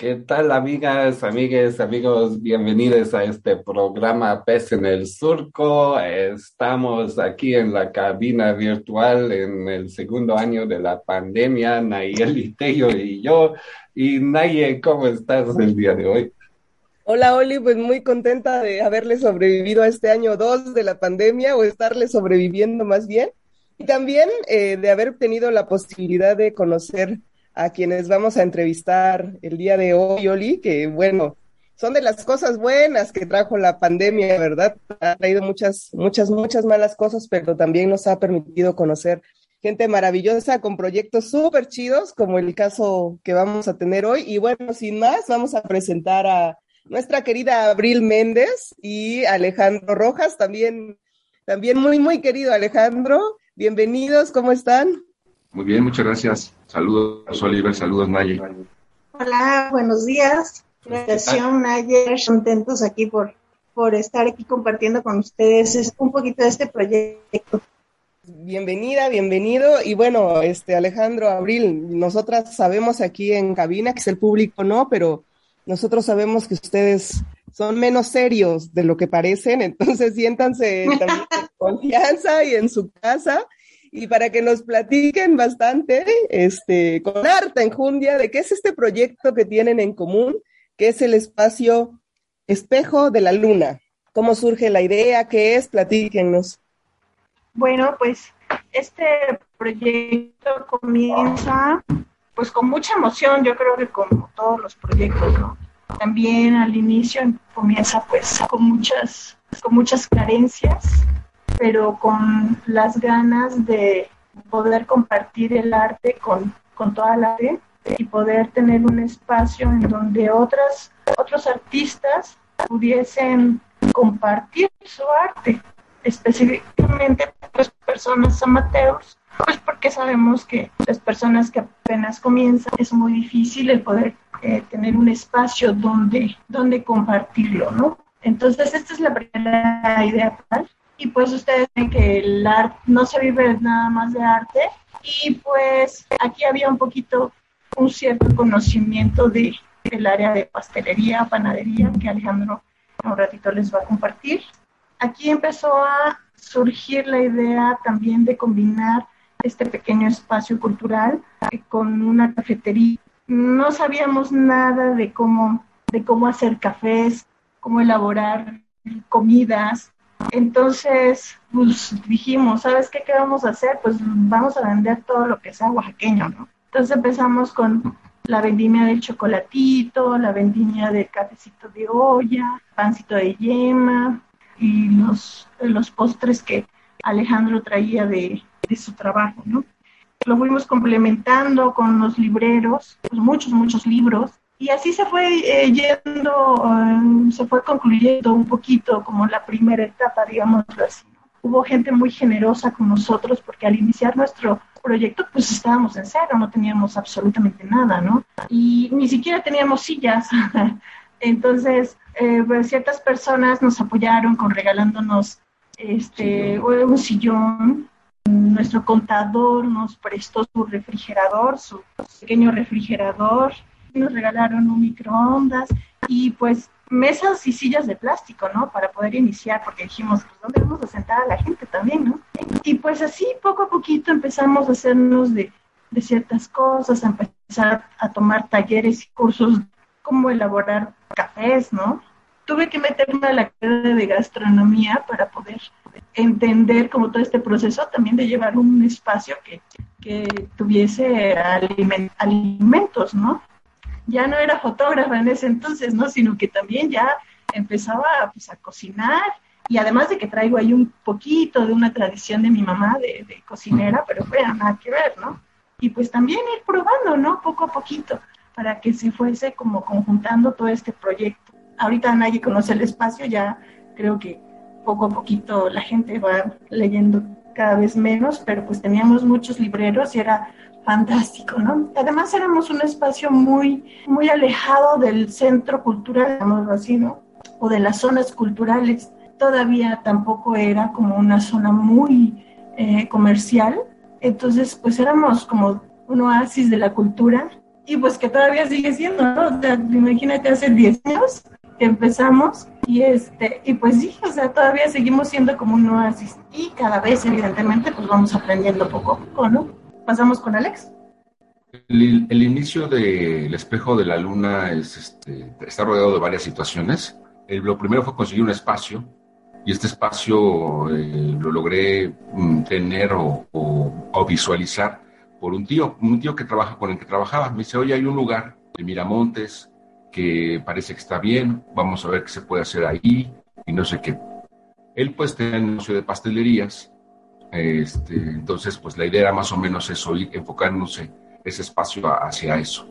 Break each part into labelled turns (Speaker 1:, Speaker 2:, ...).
Speaker 1: ¿Qué tal, amigas, amigues, amigos? Bienvenidos a este programa Pez en el Surco. Estamos aquí en la cabina virtual en el segundo año de la pandemia, Nayeli Tello y yo. Y Naye, ¿cómo estás el día de hoy?
Speaker 2: Hola, Oli, pues muy contenta de haberle sobrevivido a este año dos de la pandemia o estarle sobreviviendo más bien. Y también eh, de haber tenido la posibilidad de conocer a quienes vamos a entrevistar el día de hoy, Oli, que bueno, son de las cosas buenas que trajo la pandemia, ¿verdad? Ha traído muchas, muchas, muchas malas cosas, pero también nos ha permitido conocer gente maravillosa con proyectos súper chidos, como el caso que vamos a tener hoy. Y bueno, sin más, vamos a presentar a nuestra querida Abril Méndez y Alejandro Rojas, también, también muy, muy querido Alejandro. Bienvenidos, ¿cómo están?
Speaker 3: Muy bien, muchas gracias. Saludos, Oliver. Saludos, Naye.
Speaker 4: Hola, buenos días. Gracias, Naye. Contentos aquí por, por estar aquí compartiendo con ustedes un poquito de este proyecto.
Speaker 2: Bienvenida, bienvenido. Y bueno, este Alejandro, Abril, nosotras sabemos aquí en cabina, que es el público no, pero nosotros sabemos que ustedes son menos serios de lo que parecen, entonces siéntanse también en confianza y en su casa y para que nos platiquen bastante, este, con harta enjundia, de qué es este proyecto que tienen en común, que es el espacio Espejo de la Luna. ¿Cómo surge la idea? ¿Qué es? Platíquenos.
Speaker 4: Bueno, pues este proyecto comienza pues con mucha emoción, yo creo que como todos los proyectos, ¿no? También al inicio comienza pues con muchas, con muchas carencias, pero con las ganas de poder compartir el arte con, con toda la gente y poder tener un espacio en donde otras, otros artistas pudiesen compartir su arte, específicamente pues personas amateurs, pues porque sabemos que las personas que apenas comienzan es muy difícil el poder eh, tener un espacio donde, donde compartirlo, ¿no? Entonces esta es la primera idea y pues ustedes ven que el arte no se vive nada más de arte y pues aquí había un poquito un cierto conocimiento de del área de pastelería, panadería que Alejandro un ratito les va a compartir. Aquí empezó a surgir la idea también de combinar este pequeño espacio cultural con una cafetería. No sabíamos nada de cómo, de cómo hacer cafés, cómo elaborar comidas, entonces, pues dijimos, ¿sabes qué, qué vamos a hacer? Pues vamos a vender todo lo que sea oaxaqueño, ¿no? Entonces empezamos con la vendimia del chocolatito, la vendimia del cafecito de olla, pancito de yema y los, los postres que Alejandro traía de, su trabajo, ¿no? Lo fuimos complementando con los libreros, pues muchos, muchos libros, y así se fue eh, yendo, eh, se fue concluyendo un poquito como la primera etapa, digamos así. Hubo gente muy generosa con nosotros porque al iniciar nuestro proyecto pues estábamos en cero, no teníamos absolutamente nada, ¿no? Y ni siquiera teníamos sillas. Entonces, eh, pues, ciertas personas nos apoyaron con regalándonos este, un sillón nuestro contador nos prestó su refrigerador, su pequeño refrigerador, nos regalaron un microondas y pues mesas y sillas de plástico, ¿no? Para poder iniciar, porque dijimos, pues ¿dónde vamos a sentar a la gente también, ¿no? Y pues así poco a poquito empezamos a hacernos de, de ciertas cosas, a empezar a tomar talleres y cursos, cómo elaborar cafés, ¿no? Tuve que meterme a la carrera de gastronomía para poder entender como todo este proceso también de llevar un espacio que, que tuviese alimentos, ¿no? Ya no era fotógrafa en ese entonces, ¿no? Sino que también ya empezaba pues, a cocinar y además de que traigo ahí un poquito de una tradición de mi mamá de, de cocinera, pero fue nada que ver, ¿no? Y pues también ir probando, ¿no? Poco a poquito, para que se fuese como conjuntando todo este proyecto. Ahorita nadie conoce el espacio, ya creo que poco a poquito la gente va leyendo cada vez menos, pero pues teníamos muchos libreros y era fantástico, ¿no? Además éramos un espacio muy, muy alejado del centro cultural, digamos así, ¿no? O de las zonas culturales. Todavía tampoco era como una zona muy eh, comercial, entonces pues éramos como un oasis de la cultura y pues que todavía sigue siendo, ¿no? O sea, imagínate hace 10 años que empezamos y este y pues sí, o sea, todavía seguimos siendo como un oasis y cada vez evidentemente pues vamos aprendiendo poco a poco, ¿no? Pasamos con Alex.
Speaker 3: El, inicio del espejo de la luna es este, está rodeado de varias situaciones. El, lo primero fue conseguir un espacio y este espacio eh, lo logré mm, tener o, o, o, visualizar por un tío, un tío que trabaja con el que trabajaba. Me dice, oye, hay un lugar de Miramontes que parece que está bien, vamos a ver qué se puede hacer ahí y no sé qué. Él pues tenía un negocio de pastelerías, este, entonces pues la idea era más o menos eso, ir enfocándose ese espacio hacia eso.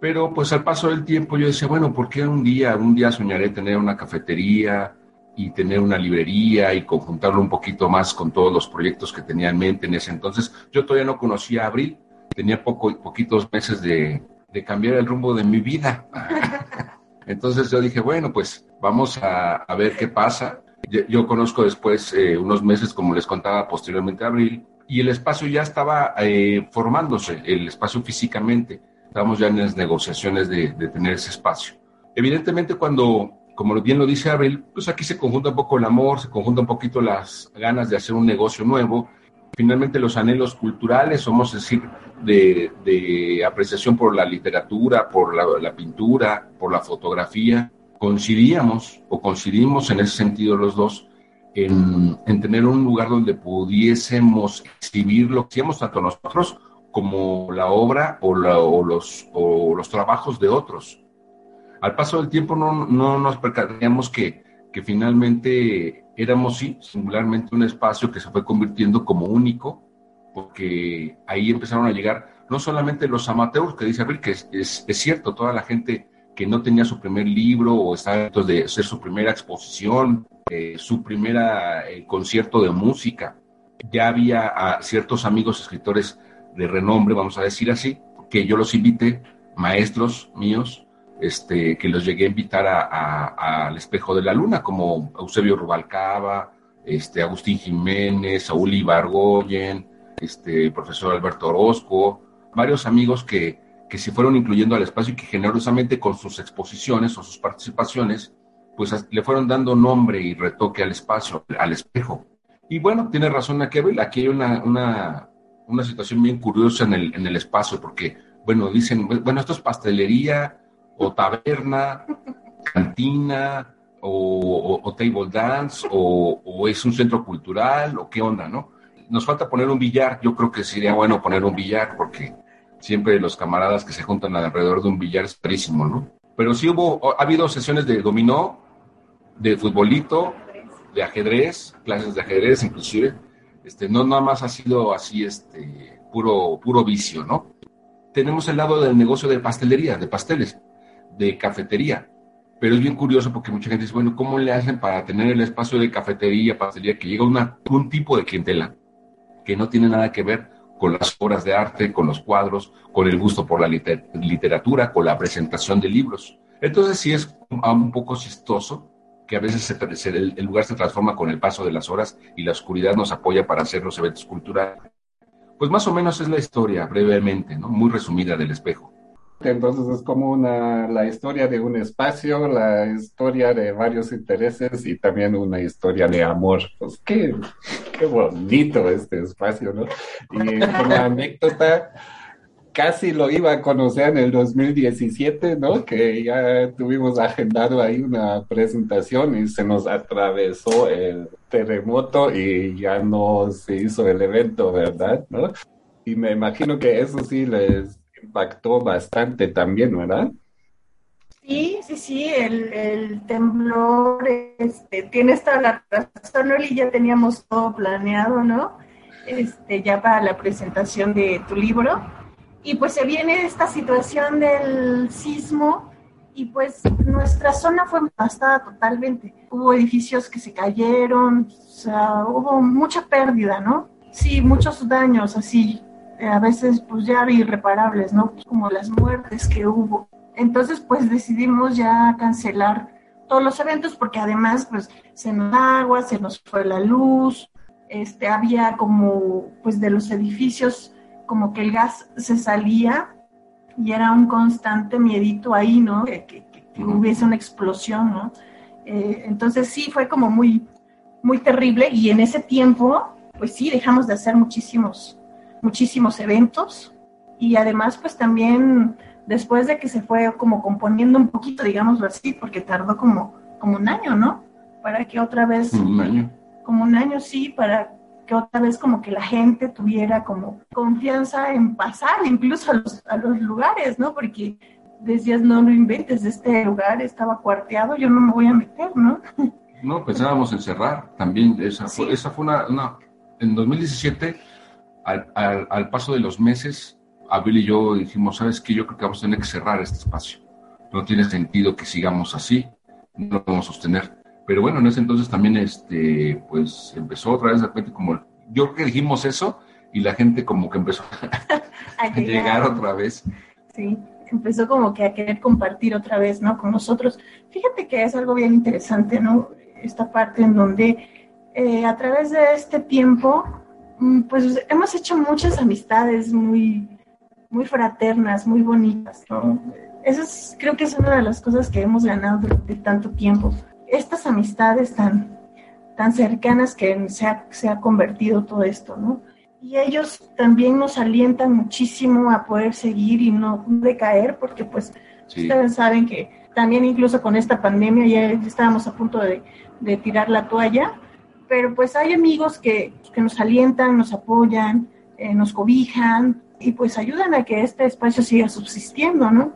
Speaker 3: Pero pues al paso del tiempo yo decía, bueno, ¿por qué un día, un día soñaré tener una cafetería y tener una librería y conjuntarlo un poquito más con todos los proyectos que tenía en mente en ese entonces? Yo todavía no conocía a Abril, tenía poco, poquitos meses de, de cambiar el rumbo de mi vida. Entonces yo dije, bueno, pues vamos a, a ver qué pasa. Yo, yo conozco después eh, unos meses, como les contaba posteriormente, abril, y el espacio ya estaba eh, formándose, el espacio físicamente. Estábamos ya en las negociaciones de, de, tener ese espacio. Evidentemente, cuando, como bien lo dice Abril, pues aquí se conjunta un poco el amor, se conjunta un poquito las ganas de hacer un negocio nuevo finalmente los anhelos culturales, vamos a decir, de, de apreciación por la literatura, por la, pintura, por la fotografía, coincidíamos o coincidimos en ese sentido los dos en, en tener un lugar donde pudiésemos exhibir lo que hacíamos tanto nosotros como la obra o, o, los, o los trabajos de otros. Al paso del tiempo no, no nos percataríamos que, que finalmente éramos, sí, singularmente un espacio que se fue convirtiendo como único, porque ahí empezaron a llegar no solamente los amateurs, que dice Abril, que es, es, cierto, toda la gente que no tenía su primer libro o estaba de hacer su primera exposición, eh, su primera eh, concierto de música. Ya había ciertos amigos escritores de renombre, vamos a decir así, que yo los invité, maestros míos, este, que los llegué a invitar al Espejo de la Luna, como Eusebio Rubalcaba, este, Agustín Jiménez, Saúl Ibargoyen, este, profesor Alberto Orozco, varios amigos que, que se fueron incluyendo al espacio y que generosamente con sus exposiciones o sus participaciones, pues le fueron dando nombre y retoque al espacio, al espejo. Y bueno, tiene razón aquí, aquí hay una, una, una situación bien curiosa en el, en el espacio, porque, bueno, dicen, bueno, esto es pastelería, o taberna, cantina, o, table dance, o, o, es un centro cultural, o qué onda, ¿no? Nos falta poner un billar, yo creo que sería bueno poner un billar, porque siempre los camaradas que se juntan alrededor de un billar es carísimo, ¿no? Pero sí hubo, ha habido sesiones de dominó, de futbolito, de ajedrez, clases de ajedrez inclusive, este, no nada más ha sido así, este, puro, puro vicio, ¿no? Tenemos el lado del negocio de pastelería, de pasteles de cafetería. Pero es bien curioso porque mucha gente dice, bueno, ¿cómo le hacen para tener el espacio de cafetería, pastelería, que llega una, un tipo de clientela que no tiene nada que ver con las obras de arte, con los cuadros, con el gusto por la liter literatura, con la presentación de libros? Entonces sí es un poco chistoso que a veces el, lugar se transforma con el paso de las horas y la oscuridad nos apoya para hacer los eventos culturales. Pues más o menos es la historia, brevemente, ¿no? Muy resumida del espejo.
Speaker 1: Entonces es como una, la historia de un espacio, la historia de varios intereses y también una historia de amor. Pues qué, qué bonito este espacio, ¿no? Y como anécdota, casi lo iba a conocer en el 2017, ¿no? Que ya tuvimos agendado ahí una presentación y se nos atravesó el terremoto y ya no se hizo el evento, ¿verdad? ¿No? Y me imagino que eso sí les impactó bastante también, ¿verdad?
Speaker 4: Sí, sí, sí, el, temblor, este, tienes toda la razón, y ya teníamos todo planeado, ¿no? Este, ya para la presentación de tu libro. Y pues se viene esta situación del sismo y pues nuestra zona fue devastada totalmente. Hubo edificios que se cayeron, o sea, hubo mucha pérdida, ¿no? Sí, muchos daños así a veces pues ya irreparables, ¿no? Como las muertes que hubo. Entonces pues decidimos ya cancelar todos los eventos porque además pues se nos agua, se nos fue la luz, este, había como pues de los edificios como que el gas se salía y era un constante miedito ahí, ¿no? Que, hubiese una explosión, ¿no? Eh, entonces sí, fue como muy, muy terrible y en ese tiempo, pues sí, dejamos de hacer muchísimos muchísimos eventos y además pues también después de que se fue como componiendo un poquito, digámoslo así, porque tardó como, como un año, ¿no? Para que otra vez...
Speaker 3: Un año.
Speaker 4: Como un año, sí, para que otra vez como que la gente tuviera como confianza en pasar incluso a los, a los lugares, ¿no? Porque decías, no lo inventes, este lugar estaba cuarteado, yo no me voy a meter, ¿no?
Speaker 3: No, pensábamos en cerrar también, esa fue, esa fue una, una, en 2017 al, al, paso de los meses, Abel y yo dijimos, ¿sabes qué? Yo creo que vamos a tener que cerrar este espacio. No tiene sentido que sigamos así, no lo vamos a sostener. Pero bueno, en ese entonces también, este, pues empezó otra vez de repente como, yo creo que dijimos eso y la gente como que empezó a, llegar. otra vez.
Speaker 4: Sí, empezó como que a querer compartir otra vez, ¿no? Con nosotros. Fíjate que es algo bien interesante, ¿no? Esta parte en donde eh, a través de este tiempo pues hemos hecho muchas amistades muy, muy fraternas, muy bonitas. Eso es, creo que es una de las cosas que hemos ganado durante tanto tiempo. Estas amistades tan, tan cercanas que se ha, se ha convertido todo esto, ¿no? Y ellos también nos alientan muchísimo a poder seguir y no decaer, porque pues ustedes saben que también incluso con esta pandemia ya estábamos a punto de, de tirar la toalla, pero pues hay amigos que, que nos alientan, nos apoyan, eh, nos cobijan y pues ayudan a que este espacio siga subsistiendo, ¿no?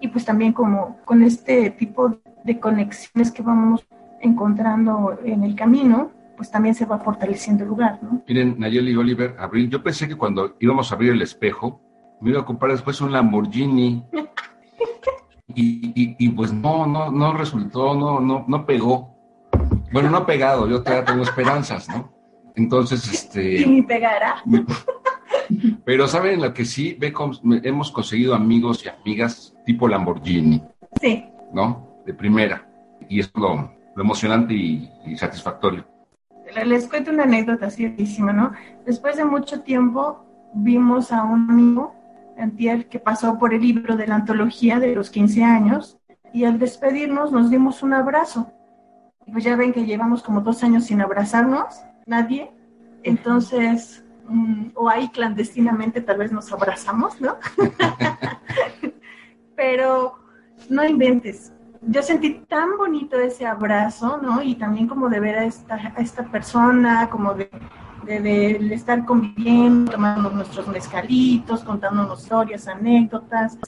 Speaker 4: Y pues también como con este tipo de conexiones que vamos encontrando en el camino, pues también se va fortaleciendo el lugar, ¿no?
Speaker 3: Miren, Nayeli y Oliver, Abril, yo pensé que cuando íbamos a abrir el espejo, me iba a comprar después un Lamborghini. y, y, y, pues no, no, no resultó, no, no, no pegó. Bueno, no pegado, yo todavía tengo esperanzas, ¿no? Entonces, este...
Speaker 4: Y ni pegará.
Speaker 3: Pero ¿saben lo que sí? hemos conseguido amigos y amigas tipo Lamborghini.
Speaker 4: Sí.
Speaker 3: ¿No? De primera. Y es lo, emocionante y, satisfactorio.
Speaker 4: Les cuento una anécdota ciertísima, ¿no? Después de mucho tiempo vimos a un amigo, Antier, que pasó por el libro de la antología de los 15 años y al despedirnos nos dimos un abrazo pues ya ven que llevamos como dos años sin abrazarnos, nadie. Entonces, mm, o ahí clandestinamente tal vez nos abrazamos, ¿no? Pero no inventes. Yo sentí tan bonito ese abrazo, ¿no? Y también como de ver a esta, a esta persona, como de, de, estar conviviendo, tomando nuestros mezcalitos, contándonos historias, anécdotas.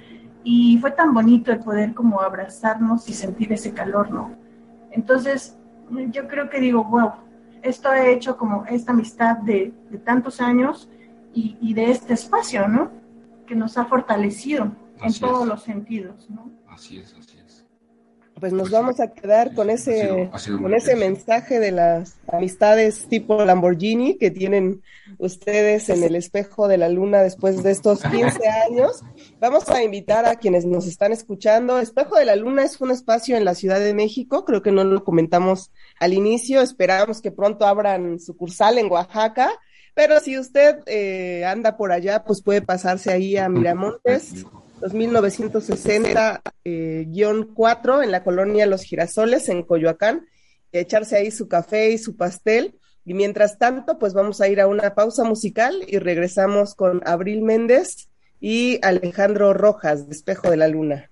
Speaker 4: Y fue tan bonito el poder como abrazarnos y sentir ese calor, ¿no? Entonces, yo creo que digo, wow, esto ha hecho como esta amistad de, tantos años y, de este espacio, ¿no? Que nos ha fortalecido en todos los sentidos, ¿no?
Speaker 3: Así es,
Speaker 2: pues nos vamos a quedar con ese, con ese mensaje de las amistades tipo Lamborghini que tienen ustedes en el espejo de la luna después de estos 15 años. Vamos a invitar a quienes nos están escuchando. Espejo de la Luna es un espacio en la Ciudad de México, creo que no lo comentamos al inicio, esperamos que pronto abran sucursal en Oaxaca, pero si usted eh, anda por allá, pues puede pasarse ahí a Miramontes 2960-4 eh, en la colonia Los Girasoles, en Coyoacán, echarse ahí su café y su pastel. Y mientras tanto, pues vamos a ir a una pausa musical y regresamos con Abril Méndez y Alejandro Rojas, de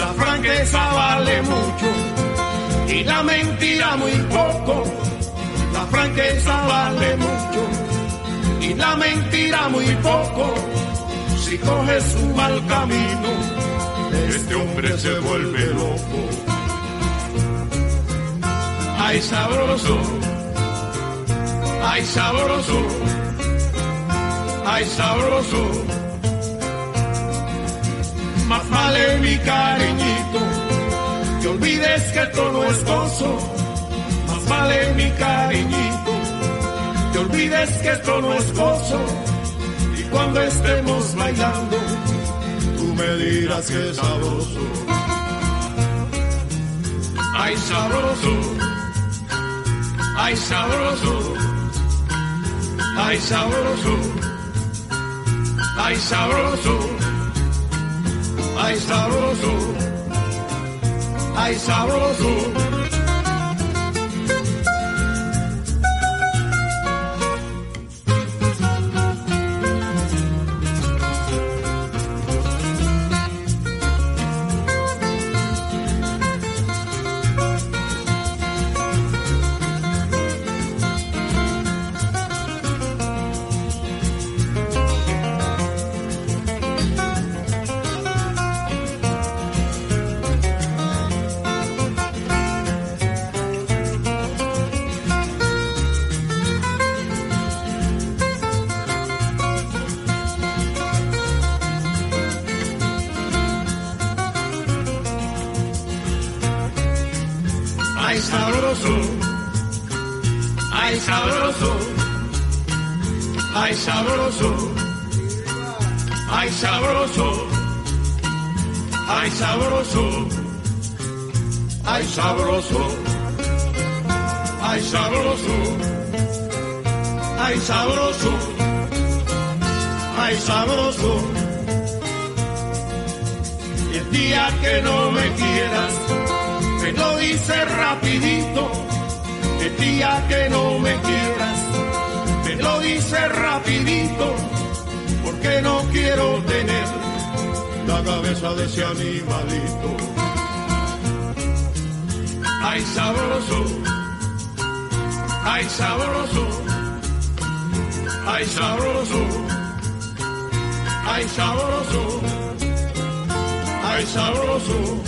Speaker 2: La
Speaker 5: franqueza vale mucho y la mentira muy poco. La franqueza vale mucho y la mentira muy poco. Si coges un mal camino, este hombre se vuelve loco. Ay, sabroso, ay, sabroso, ay, sabroso. Vale mi cariñito, que olvides que todo es gozo. Más vale mi cariñito, que olvides que esto no es gozo. Y cuando estemos bailando, me dirás que sabroso. Ay, sabroso. Ay, sabroso. Ay, sabroso. Ay, sabroso. Ay, sabroso. Ay, sabroso. Cabeza de ese animalito. Ay sabroso, ay sabroso, ay sabroso, ay sabroso, ay sabroso,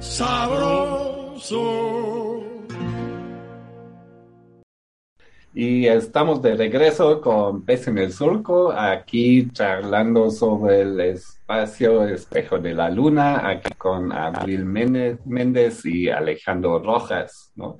Speaker 5: sabroso.
Speaker 1: Y estamos de regreso con Pez en el Surco, aquí charlando sobre el espacio Espejo de la Luna, aquí con Abril Méndez y Alejandro Rojas, ¿no?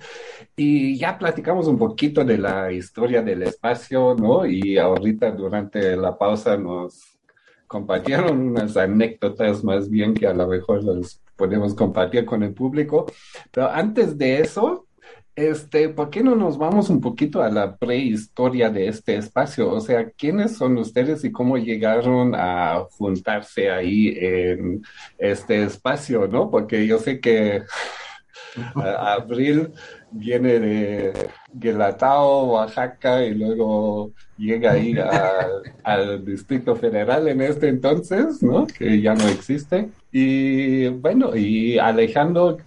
Speaker 1: Y ya platicamos un poquito de la historia del espacio, ¿no? Y ahorita durante la pausa nos compartieron unas anécdotas más bien que a lo mejor las podemos compartir con el público. Pero antes de eso, este, ¿por qué no nos vamos un poquito a la prehistoria de este espacio? O sea, ¿quiénes son ustedes y cómo llegaron a juntarse ahí en este espacio, no? Porque yo sé que Abril viene de Guelatao, Oaxaca, y luego llega ahí al Distrito Federal en este entonces, ¿no? Que ya no existe. Y bueno, y Alejandro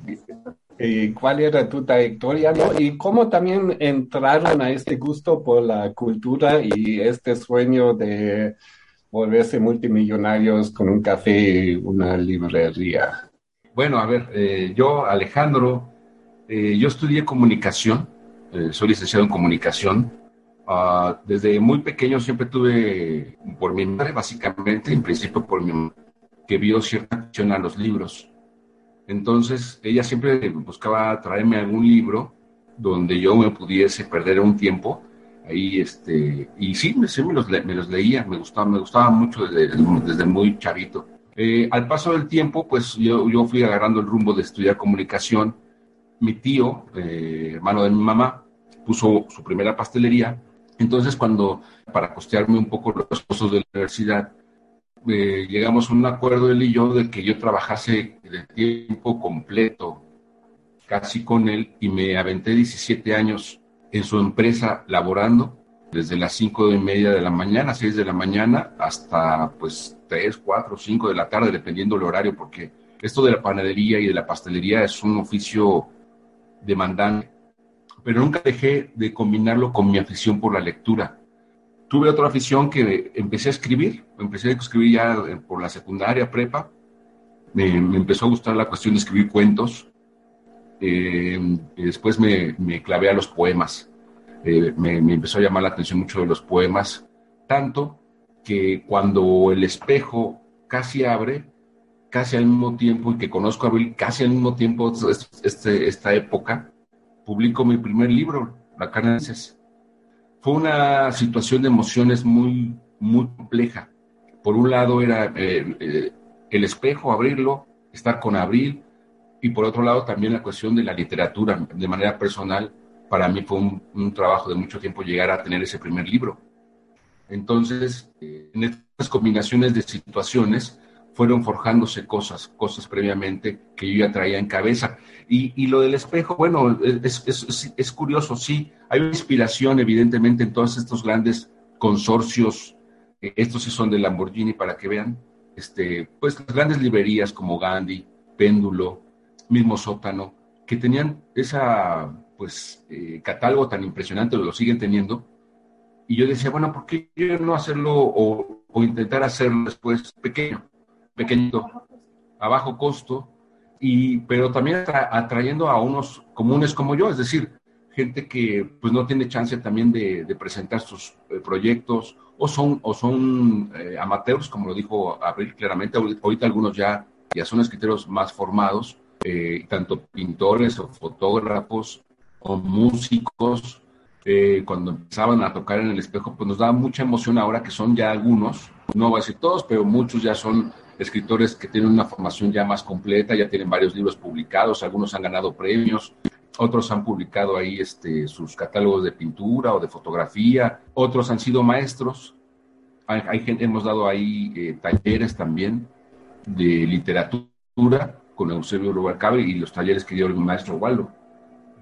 Speaker 1: y cuál era tu trayectoria ¿no? y cómo también entraron a este gusto por la cultura y este sueño de volverse multimillonarios con un café y una librería.
Speaker 3: Bueno, a ver, eh, yo, Alejandro, eh, yo estudié comunicación, eh, soy licenciado en comunicación. Ah, desde muy pequeño siempre tuve, por mi madre básicamente, en principio por mi madre, que vio cierta atención a los libros. Entonces, ella siempre buscaba traerme algún libro donde yo me pudiese perder un tiempo ahí, este, y sí, me, me, los, me los, leía, me gustaba, me gustaba mucho desde, desde muy chavito. Eh, al paso del tiempo, pues yo, yo, fui agarrando el rumbo de estudiar comunicación. Mi tío, eh, hermano de mi mamá, puso su primera pastelería. Entonces, cuando, para costearme un poco los costos de la universidad, eh, llegamos a un acuerdo él y yo de que yo trabajase de tiempo completo casi con él y me aventé 17 años en su empresa laborando desde las 5 y media de la mañana, 6 de la mañana, hasta pues 3, 4, 5 de la tarde, dependiendo del horario, porque esto de la panadería y de la pastelería es un oficio demandante. Pero nunca dejé de combinarlo con mi afición por la lectura tuve otra afición que empecé a escribir, empecé a escribir ya por la secundaria, prepa, me, empezó a gustar la cuestión de escribir cuentos, eh, y después me, me, clavé a los poemas, eh, me, empezó a llamar la atención mucho de los poemas, tanto que cuando el espejo casi abre, casi al mismo tiempo, y que conozco a Bill casi al mismo tiempo, este, esta época, publico mi primer libro, La Canances fue una situación de emociones muy, muy compleja. Por un lado era eh, eh, el espejo, abrirlo, estar con Abril, y por otro lado también la cuestión de la literatura. De manera personal, para mí fue un, trabajo de mucho tiempo llegar a tener ese primer libro. Entonces, eh, en estas combinaciones de situaciones, fueron forjándose cosas, cosas previamente que yo ya traía en cabeza. Y, y lo del espejo, bueno, es, es, es, curioso, sí, hay inspiración evidentemente en todos estos grandes consorcios, eh, estos sí son de Lamborghini para que vean, este, pues las grandes librerías como Gandhi, Péndulo, mismo Sótano, que tenían esa, pues, eh, catálogo tan impresionante, lo siguen teniendo, y yo decía, bueno, ¿por qué no hacerlo o intentar hacerlo después pequeño? Pequeñito, a bajo costo, y, pero también atrayendo a unos comunes como yo, es decir, gente que pues no tiene chance también de, presentar sus eh, proyectos o son, o son eh, amateurs, como lo dijo Abril claramente, ahorita algunos ya, ya son escritores más formados, eh, tanto pintores o fotógrafos o músicos, cuando empezaban a tocar en el espejo, pues nos da mucha emoción ahora que son ya algunos, no voy a decir todos, pero muchos ya son escritores que tienen una formación ya más completa, ya tienen varios libros publicados, algunos han ganado premios, otros han publicado ahí este, sus catálogos de pintura o de fotografía, otros han sido maestros, hay, gente, hemos dado ahí eh, talleres también de literatura con Eusebio Rubalcaba y los talleres que dio el maestro Waldo,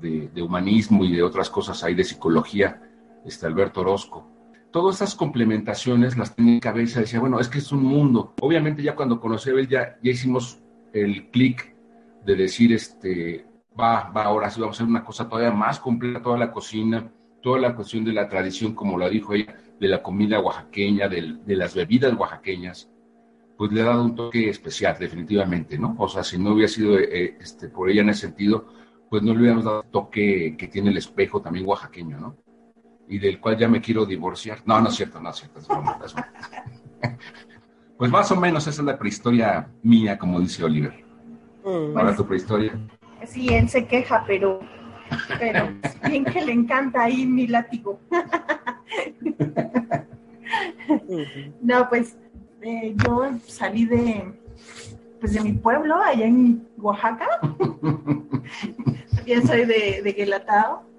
Speaker 3: de, de, humanismo y de otras cosas ahí de psicología, este Alberto Orozco todas esas complementaciones las tenía en cabeza, decía, bueno, es que es un mundo. Obviamente ya cuando conocí a él ya, ya hicimos el clic de decir, este, va, va, ahora sí vamos a hacer una cosa todavía más completa, toda la cocina, toda la cuestión de la tradición, como lo dijo ella, de la comida oaxaqueña, de, las bebidas oaxaqueñas, pues le ha dado un toque especial, definitivamente, ¿no? O sea, si no hubiera sido eh, este, por ella en ese sentido, pues no le hubiéramos dado el toque que tiene el espejo también oaxaqueño, ¿no? Y del cual ya me quiero divorciar. No, no es cierto, no es cierto. Es broma, es broma. Pues más o menos esa es la prehistoria mía, como dice Oliver.
Speaker 2: Mm.
Speaker 3: Ahora tu prehistoria.
Speaker 4: Sí, él se queja, pero, pero bien que le encanta ahí mi látigo. No, pues eh, yo salí de, pues de mi pueblo, allá en Oaxaca. También soy de, de Guelatao.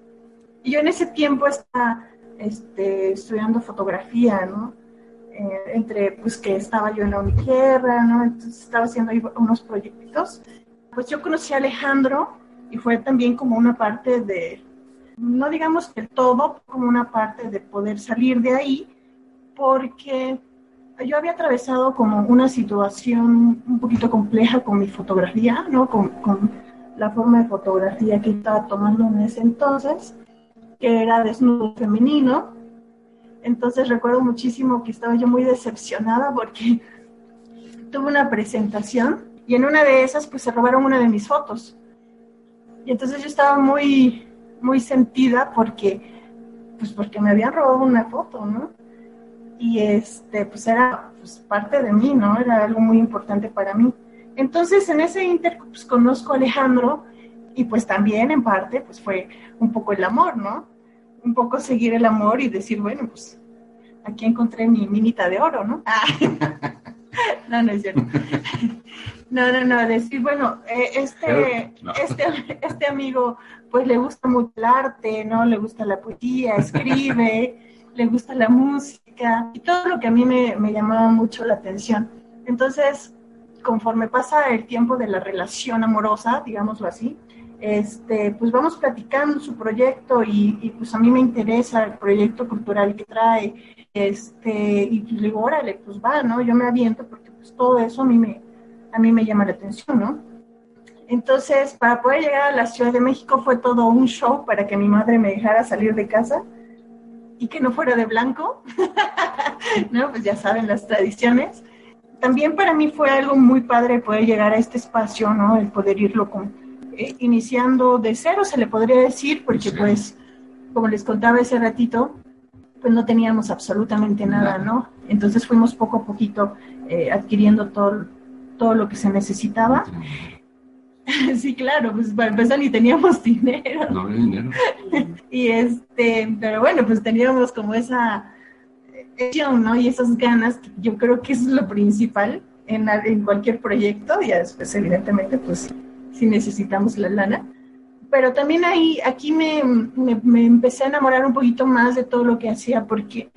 Speaker 4: Y yo en ese tiempo estaba este, estudiando fotografía, ¿no? Eh, entre, pues que estaba yo en la tierra, ¿no? Entonces estaba haciendo ahí unos proyectitos. Pues yo conocí a Alejandro y fue también como una parte de, no digamos que todo, como una parte de poder salir de ahí, porque yo había atravesado como una situación un poquito compleja con mi fotografía, ¿no? Con, con la forma de fotografía que estaba tomando en ese entonces, que era desnudo femenino. Entonces recuerdo muchísimo que estaba yo muy decepcionada porque tuve una presentación y en una de esas pues se robaron una de mis fotos. Y entonces yo estaba muy, muy sentida porque, pues porque me habían robado una foto, ¿no? y este, pues era pues, parte de mí, ¿no? Era algo muy importante para mí. Entonces, en ese inter, pues conozco a Alejandro y pues también en parte, pues fue un poco el amor, ¿no? Un poco seguir el amor y decir, bueno, pues aquí encontré mi minita de oro, ¿no? Ah. no, no es cierto. No, no, no, decir, bueno, eh, este,
Speaker 3: No.
Speaker 4: este, este amigo, pues le gusta mucho el arte, ¿no? Le gusta la poesía, escribe, le gusta la música y todo lo que a mí me, me llamaba mucho la atención. Entonces, conforme pasa el tiempo de la relación amorosa, digámoslo así, este, pues vamos platicando su proyecto y, y, pues a mí me interesa el proyecto cultural que trae, este, y pues digo, órale, pues va, ¿no? Yo me aviento porque pues todo eso a mí me, a mí me llama la atención, ¿no? Entonces, para poder llegar a la Ciudad de México fue todo un show para que mi madre me dejara salir de casa y que no fuera de blanco, ¿no? Pues ya saben las tradiciones. También para mí fue algo muy padre poder llegar a este espacio, ¿no? El poder irlo con, eh, iniciando de cero, se le podría decir, porque
Speaker 3: Sí.
Speaker 4: pues, como les contaba ese ratito, pues no teníamos absolutamente nada, ¿no? Entonces fuimos poco a poquito eh, adquiriendo todo, todo lo que se necesitaba. sí, claro, pues para empezar ni teníamos dinero.
Speaker 3: No había dinero.
Speaker 4: Y este, pero bueno, pues teníamos como esa acción, ¿no? Y esas ganas, que yo creo que es lo principal en, en cualquier proyecto, y después, evidentemente, pues sí necesitamos la lana. Pero también ahí, aquí me, me, empecé a enamorar un poquito más de todo lo que hacía, porque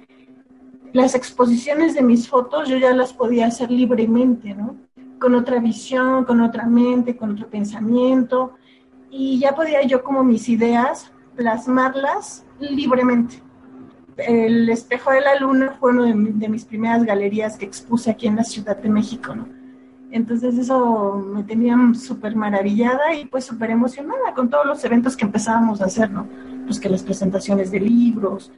Speaker 4: las exposiciones de mis fotos yo ya las podía hacer libremente, ¿no? Con otra visión, con otra mente, con otro pensamiento, y ya podía yo como mis ideas plasmarlas libremente. El espejo de la luna fue una de, de mis primeras galerías que expuse aquí en la Ciudad de México, ¿no? Entonces eso me tenía súper maravillada y pues súper emocionada con todos los eventos que empezábamos a hacer, ¿no? Pues que las presentaciones de libros.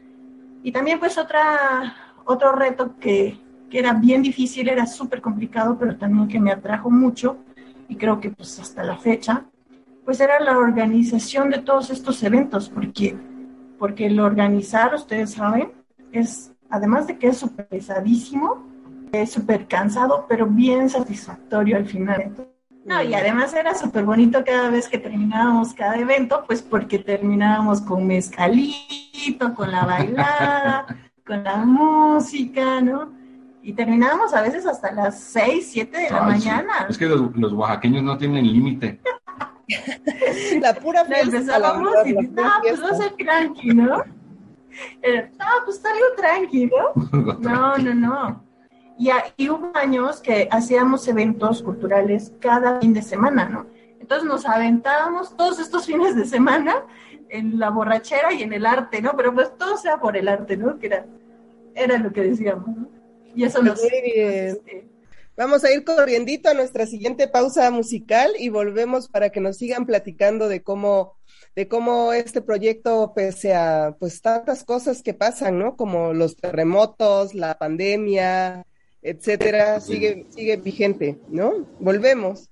Speaker 4: Y también pues otra, otro reto que, que era bien difícil, era súper complicado, pero también que me atrajo mucho y creo que pues hasta la fecha, pues era la organización de todos estos eventos, porque, porque el organizar, ustedes saben, es, además de que es súper pesadísimo, es súper cansado, pero bien satisfactorio al final. No, y además era súper bonito cada vez que terminábamos cada evento, pues porque terminábamos con mezcalito, con la bailada, con la música, ¿no? Y terminábamos a veces hasta las 6, 7 de la
Speaker 3: sí.
Speaker 4: mañana.
Speaker 3: Es que los, los oaxaqueños no tienen límite.
Speaker 2: La pura
Speaker 4: No,
Speaker 2: fiesta.
Speaker 4: empezábamos
Speaker 2: la
Speaker 4: y
Speaker 2: la
Speaker 4: no, pues va a ser tranqui, ¿no? Era, no, pues algo tranqui, ¿no? No, no, no. Y, a- y hubo años que hacíamos eventos culturales cada fin de semana, ¿no? Entonces nos aventábamos todos estos fines de semana en la borrachera y en el arte, ¿no? Pero pues todo sea por el arte, ¿no? Que era, era lo que decíamos, ¿no? Y eso nos...
Speaker 2: Muy bien.
Speaker 4: este,
Speaker 2: Vamos a ir corriendito a nuestra siguiente pausa musical y volvemos para que nos sigan platicando de cómo, de cómo este proyecto, pese a pues tantas cosas que pasan, ¿no? Como los terremotos, la pandemia, etcétera, sigue, sigue vigente, ¿no? Volvemos.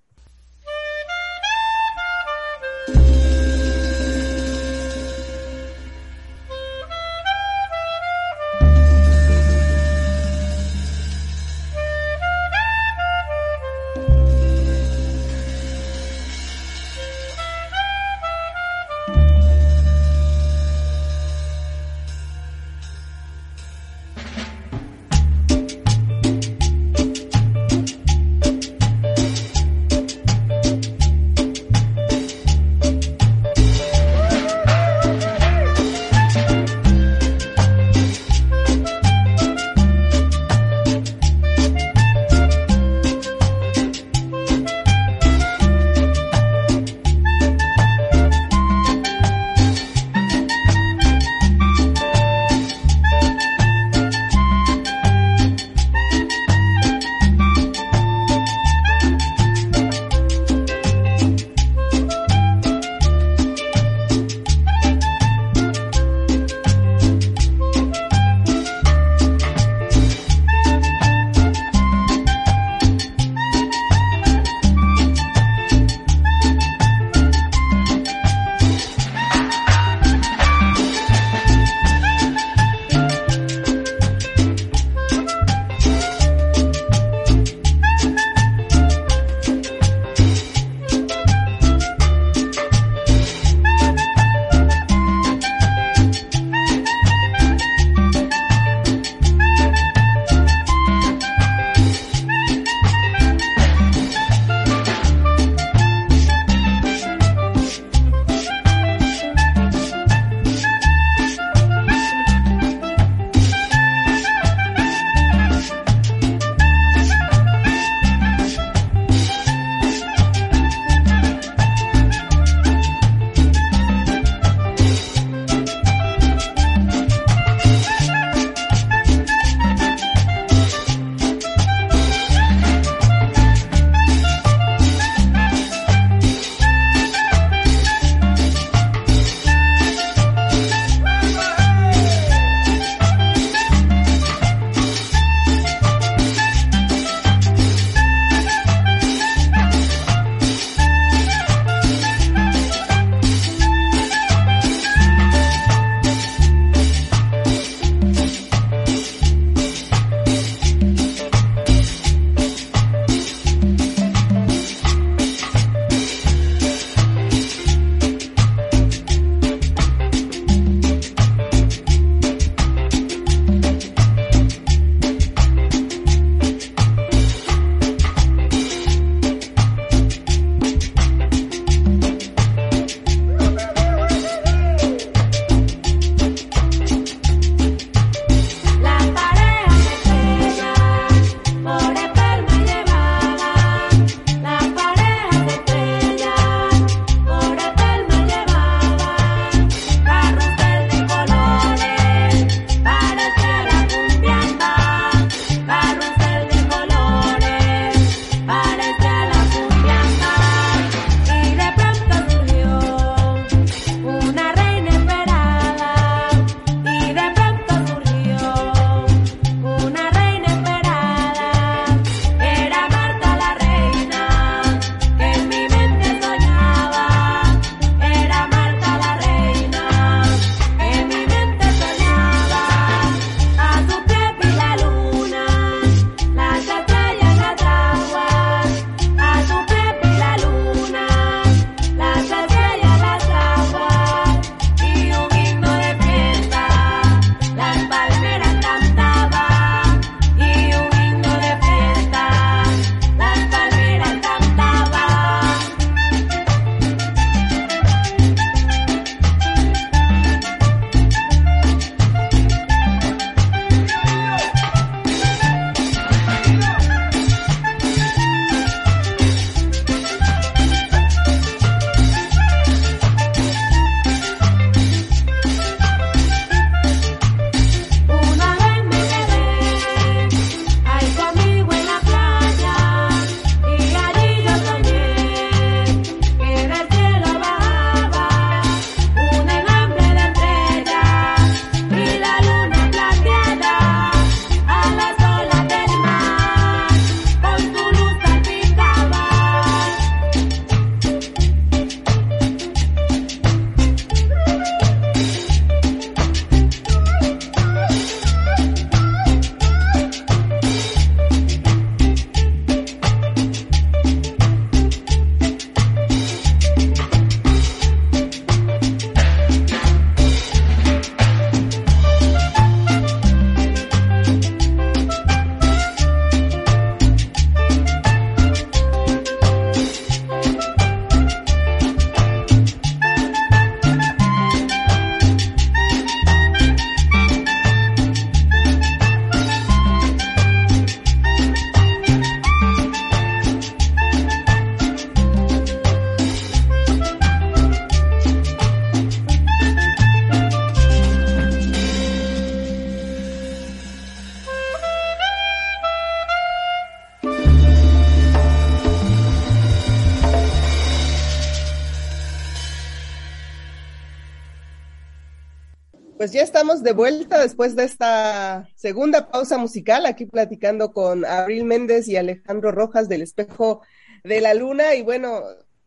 Speaker 2: Pues ya estamos de vuelta después de esta segunda pausa musical, aquí platicando con Abril Méndez y Alejandro Rojas del Espejo de la Luna. Y bueno,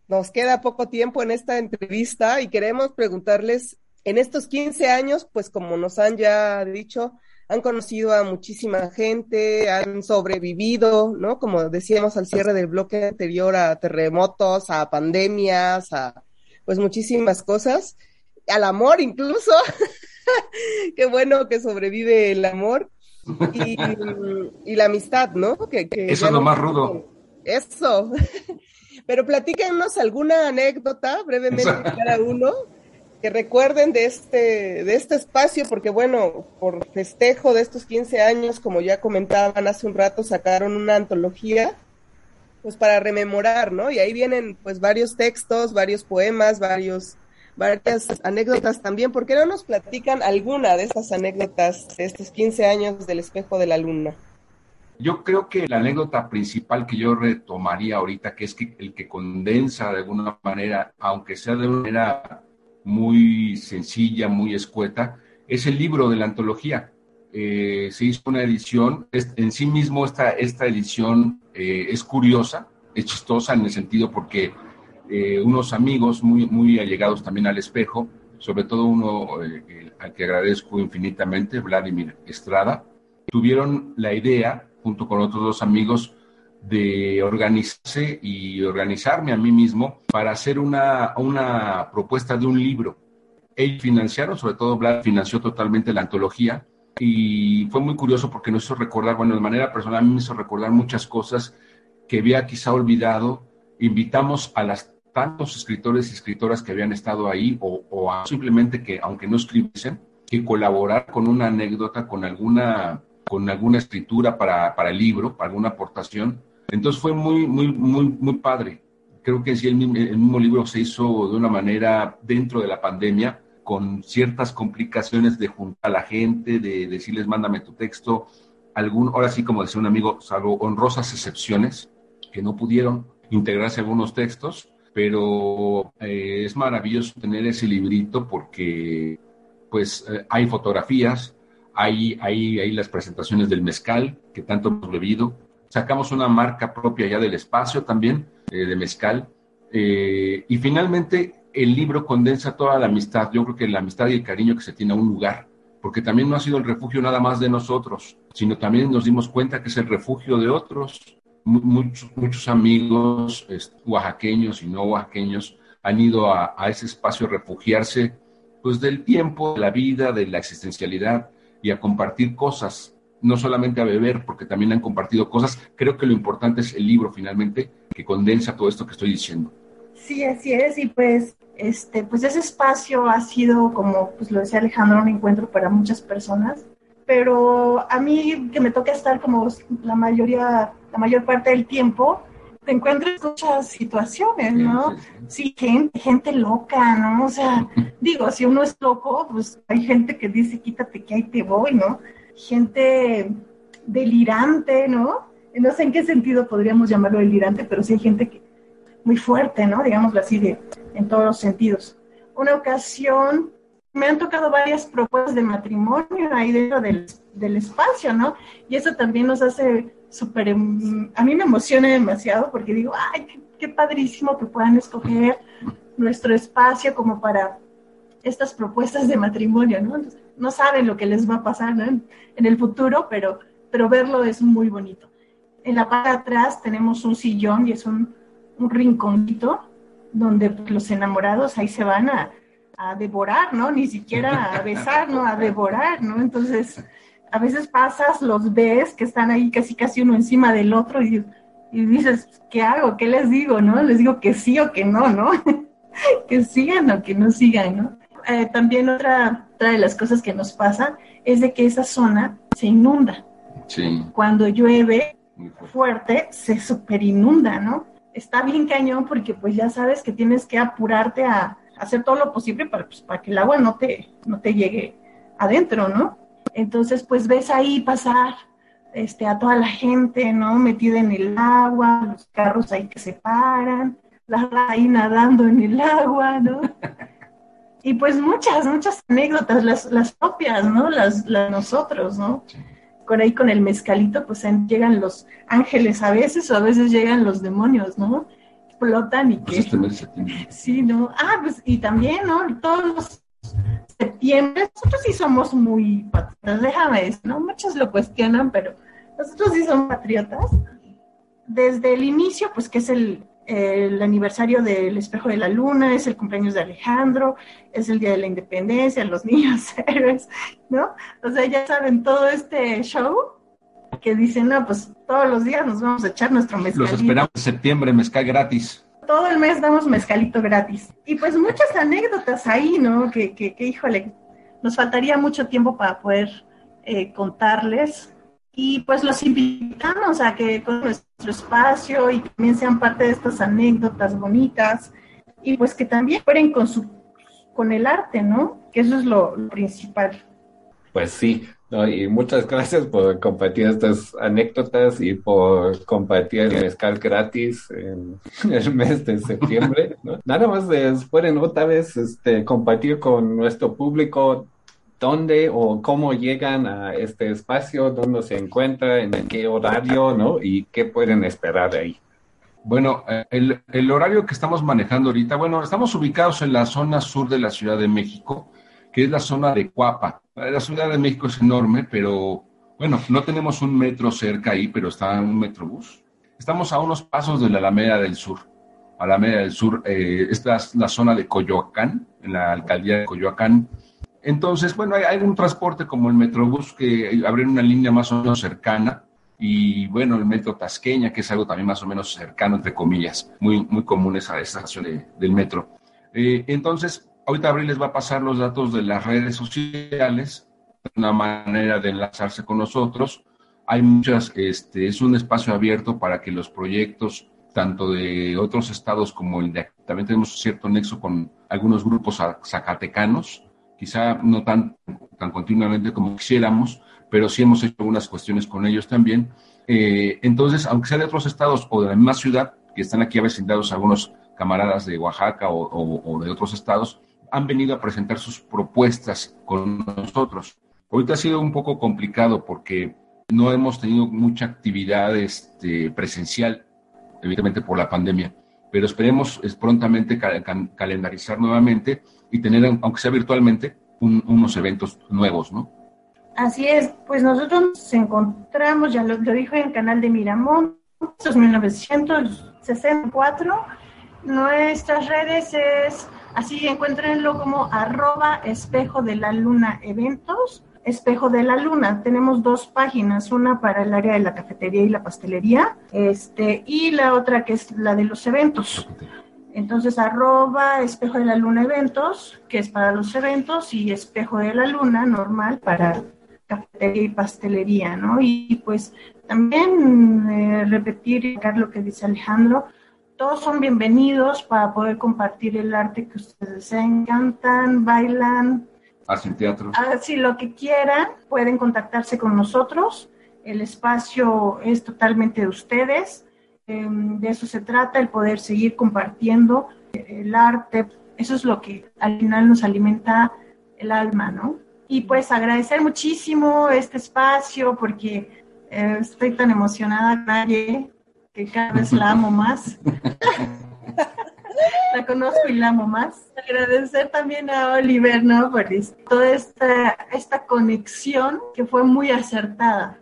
Speaker 2: nos queda poco tiempo en esta entrevista y queremos preguntarles, en estos 15 años, pues como nos han ya dicho, han conocido a muchísima gente, han sobrevivido, ¿no? Como decíamos al cierre del bloque anterior, a terremotos, a pandemias, a pues muchísimas cosas, al amor incluso. Qué bueno que sobrevive el amor y, la amistad, ¿no?
Speaker 3: Que, Eso es lo más rudo.
Speaker 2: Eso. Pero platíquenos alguna anécdota brevemente cada uno que recuerden de este, de este espacio, porque bueno, por festejo de estos 15 años, como ya comentaban hace un rato, sacaron una antología, pues para rememorar, ¿no? Y ahí vienen pues varios textos, varios poemas, varios varias anécdotas también. ¿Por qué no nos platican alguna de estas anécdotas de estos 15 años del espejo de la luna?
Speaker 3: Yo creo que la anécdota principal que yo retomaría ahorita, que es que el que condensa de alguna manera, aunque sea de una manera muy sencilla, muy escueta, es el libro de la antología. Eh, se hizo una edición, en sí mismo esta, esta edición eh, es curiosa, es chistosa en el sentido porque eh, unos amigos muy, muy allegados también al espejo, sobre todo uno eh, al que agradezco infinitamente, Vladimir Estrada, tuvieron la idea, junto con otros dos amigos, de organizarse y organizarme a mí mismo para hacer una, una propuesta de un libro. Ellos financiaron, sobre todo Vlad financió totalmente la antología y fue muy curioso porque nos hizo recordar, bueno, de manera personal me hizo recordar muchas cosas que había quizá olvidado. Invitamos a las tantos escritores y escritoras que habían estado ahí o, simplemente que, aunque no escribiesen, que colaborar con una anécdota, con alguna, con alguna escritura para, para el libro, para alguna aportación. Entonces fue muy, muy, muy, muy padre. Creo que sí, el mismo, el mismo libro se hizo de una manera dentro de la pandemia, con ciertas complicaciones de juntar a la gente, de decirles, mándame tu texto. Algún, ahora sí, como decía un amigo, salvo honrosas excepciones que no pudieron integrarse algunos textos, pero eh, es maravilloso tener ese librito porque pues eh, hay fotografías, hay, hay, hay, las presentaciones del mezcal que tanto hemos bebido, sacamos una marca propia ya del espacio también eh, de mezcal y finalmente el libro condensa toda la amistad, yo creo que la amistad y el cariño que se tiene a un lugar, porque también no ha sido el refugio nada más de nosotros, sino también nos dimos cuenta que es el refugio de otros, muchos, muchos amigos oaxaqueños y no oaxaqueños han ido a, ese espacio a refugiarse pues del tiempo, de la vida, de la existencialidad y a compartir cosas, no solamente a beber, porque también han compartido cosas. Creo que lo importante es el libro finalmente que condensa todo esto que estoy diciendo.
Speaker 4: Sí, así es, y pues este, pues ese espacio ha sido, como pues lo decía Alejandro, un encuentro para muchas personas, pero a mí que me toca estar como la mayoría la mayor parte del tiempo, te encuentras muchas situaciones, ¿no? Sí, gente, gente loca, ¿no? O sea, digo, si uno es loco, pues hay gente que dice, quítate que ahí te voy, ¿no? Gente delirante, ¿no? No sé en qué sentido podríamos llamarlo delirante, pero sí hay gente que muy fuerte, ¿no? Digámoslo así, de, en todos los sentidos. Una ocasión me han tocado varias propuestas de matrimonio ahí dentro del, del espacio, ¿no? Y eso también nos hace súper, em, a mí me emociona demasiado porque digo, ay, qué, padrísimo que puedan escoger nuestro espacio como para estas propuestas de matrimonio, ¿no? no saben lo que les va a pasar en, el futuro, pero, pero verlo es muy bonito. En la parte de atrás tenemos un sillón y es un, un rinconcito donde los enamorados ahí se van a, a devorar, ¿no? Ni siquiera a besar, ¿no? A devorar, ¿no? Entonces, a veces pasas, los ves que están ahí casi casi uno encima del otro y, dices, ¿qué hago? ¿Qué les digo? ¿No? Les digo que sí o que no, ¿no? que sigan o que no sigan, ¿no? Eh, también otra, otra de las cosas que nos pasa es de que esa zona se inunda.
Speaker 3: Sí.
Speaker 4: Cuando llueve fuerte, se super inunda, ¿no? Está bien cañón porque pues ya sabes que tienes que apurarte a, hacer todo lo posible para, pues, para que el agua no te, no te llegue adentro, ¿no? Entonces, pues ves ahí pasar este, a toda la gente, ¿no? Metida en el agua, los carros ahí que se paran, las ahí nadando en el agua, ¿no? Y pues muchas, muchas anécdotas, las, las propias, ¿no? Las, las nosotros, ¿no? Con ahí con el mezcalito, pues llegan los ángeles a veces o a veces llegan los demonios, ¿no? Explotan y
Speaker 3: Pues
Speaker 4: que...
Speaker 3: este
Speaker 4: Sí, ¿no? Ah, pues y también, ¿no? Todos los septiembre, nosotros sí somos muy patriotas, déjame decir, ¿no? Muchos lo cuestionan, pero nosotros sí somos patriotas. Desde el inicio, pues que es el, el aniversario del espejo de la luna, es el cumpleaños de Alejandro, es el día de la independencia, los niños héroes, ¿no? O sea, ya saben todo este show que dicen, no, pues todos los días nos vamos a echar nuestro mezcalito.
Speaker 3: Los esperamos en septiembre, mezcal gratis.
Speaker 4: Todo el mes damos mezcalito gratis. Y pues muchas anécdotas ahí, ¿no? Que, que, que híjole, nos faltaría mucho tiempo para poder eh, contarles. Y pues los invitamos a que con nuestro espacio y también sean parte de estas anécdotas bonitas y pues que también fueren con su con el arte, ¿no? Que eso es lo, lo principal.
Speaker 1: Pues sí, no, y muchas gracias por compartir estas anécdotas y por compartir el mezcal gratis en el mes de septiembre. Nada más pueden otra vez este, compartir con nuestro público dónde o cómo llegan a este espacio, dónde se encuentra, en qué horario, ¿no? Y qué pueden esperar ahí.
Speaker 3: Bueno, eh, el, el, horario que estamos manejando ahorita, bueno, estamos ubicados en la zona sur de la Ciudad de México, que es la zona de Cuapa. La Ciudad de México es enorme, pero bueno, no tenemos un metro cerca ahí, pero está un metrobús. Estamos a unos pasos de la Alameda del Sur. Alameda del Sur, eh, esta es la zona de Coyoacán, en la alcaldía de Coyoacán. Entonces, bueno, hay, hay un transporte como el metrobús que abrió una línea más o menos cercana y bueno, el metro Tasqueña, que es algo también más o menos cercano, entre comillas, muy, muy comunes a esta estación de, del metro. Eh, entonces, ahorita Abril les va a pasar los datos de las redes sociales, una manera de enlazarse con nosotros. Hay muchas, este, es un espacio abierto para que los proyectos, tanto de otros estados como el de también tenemos cierto nexo con algunos grupos zacatecanos, quizá no tan, tan continuamente como quisiéramos, pero sí hemos hecho algunas cuestiones con ellos también. Eh, entonces, aunque sea de otros estados o de la misma ciudad, que están aquí avecindados algunos camaradas de Oaxaca o, de otros estados, han venido a presentar sus propuestas con nosotros. Ahorita ha sido un poco complicado porque no hemos tenido mucha actividad este, presencial, evidentemente por la pandemia, pero esperemos es, prontamente cal cal calendarizar nuevamente y tener, aunque sea virtualmente, un, unos eventos nuevos, ¿no?
Speaker 4: Así es, pues nosotros nos encontramos, ya lo, lo dijo en el canal de Miramón, 1964. Nuestras redes es, así encuéntrenlo como arroba espejo de la luna eventos, espejo de la luna. Tenemos dos páginas, una para el área de la cafetería y la pastelería, este, y la otra que es la de los eventos. Entonces, arroba espejo de la luna eventos, que es para los eventos, y espejo de la luna normal para cafetería y pastelería, ¿no? Y pues también eh, repetir lo que dice Alejandro, todos son bienvenidos para poder compartir el arte que ustedes desean, cantan, bailan,
Speaker 3: hacen teatro.
Speaker 4: Así lo que quieran, pueden contactarse con nosotros, el espacio es totalmente de ustedes, eh, de eso se trata, el poder seguir compartiendo el arte, eso es lo que al final nos alimenta el alma, ¿no? y pues agradecer muchísimo este espacio porque eh, estoy tan emocionada, nadie, que cada vez la amo más. la conozco y la amo más. Agradecer también a Oliver, ¿no? Por toda esta, esta conexión que fue muy acertada.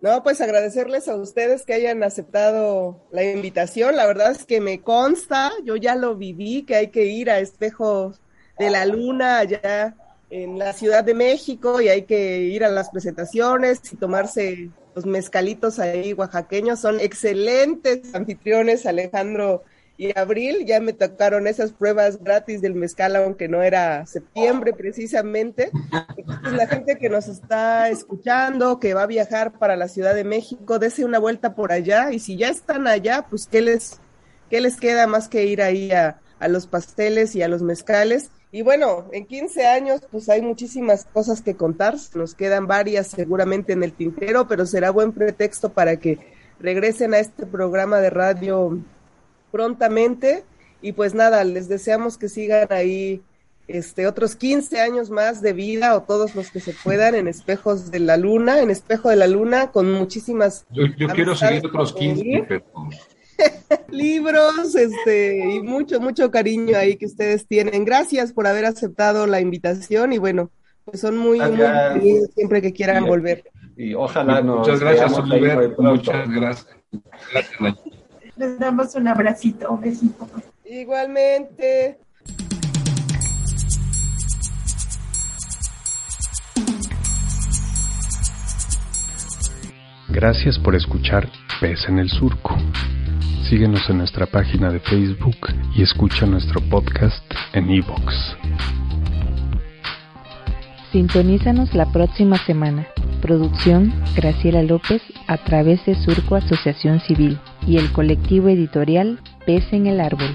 Speaker 2: No, pues agradecerles a ustedes que hayan aceptado la invitación. La verdad es que me consta, yo ya lo viví, que hay que ir a Espejos de la Luna allá en la Ciudad de México y hay que ir a las presentaciones y tomarse los mezcalitos ahí oaxaqueños. Son excelentes anfitriones, Alejandro y Abril. Ya me tocaron esas pruebas gratis del mezcal, aunque no era septiembre precisamente. Entonces, la gente que nos está escuchando, que va a viajar para la Ciudad de México, dese una vuelta por allá y si ya están allá, pues qué les, qué les queda más que ir ahí a, a los pasteles y a los mezcales. Y bueno, en 15 años pues hay muchísimas cosas que contar, nos quedan varias seguramente en el tintero, pero será buen pretexto para que regresen a este programa de radio prontamente. Y pues nada, les deseamos que sigan ahí este, otros 15 años más de vida o todos los que se puedan en Espejos de la Luna, en Espejo de la Luna, con muchísimas...
Speaker 3: Yo, yo quiero seguir otros 15, pero...
Speaker 2: libros, este, y mucho, mucho cariño ahí que ustedes tienen. Gracias por haber aceptado la invitación y bueno, pues son muy, muy bienvenidos siempre que quieran volver.
Speaker 1: Y ojalá nos
Speaker 3: Muchas gracias, Oliver. Muchas gracias. gracias.
Speaker 4: Les damos un abracito, un besito.
Speaker 2: Igualmente.
Speaker 6: Gracias por escuchar Pez en el Surco. Síguenos en nuestra página de Facebook y escucha nuestro podcast en iVoox.
Speaker 7: Sintonízanos la próxima semana. Producción Graciela López a través de Surco Asociación Civil y el colectivo editorial Pez en el Árbol.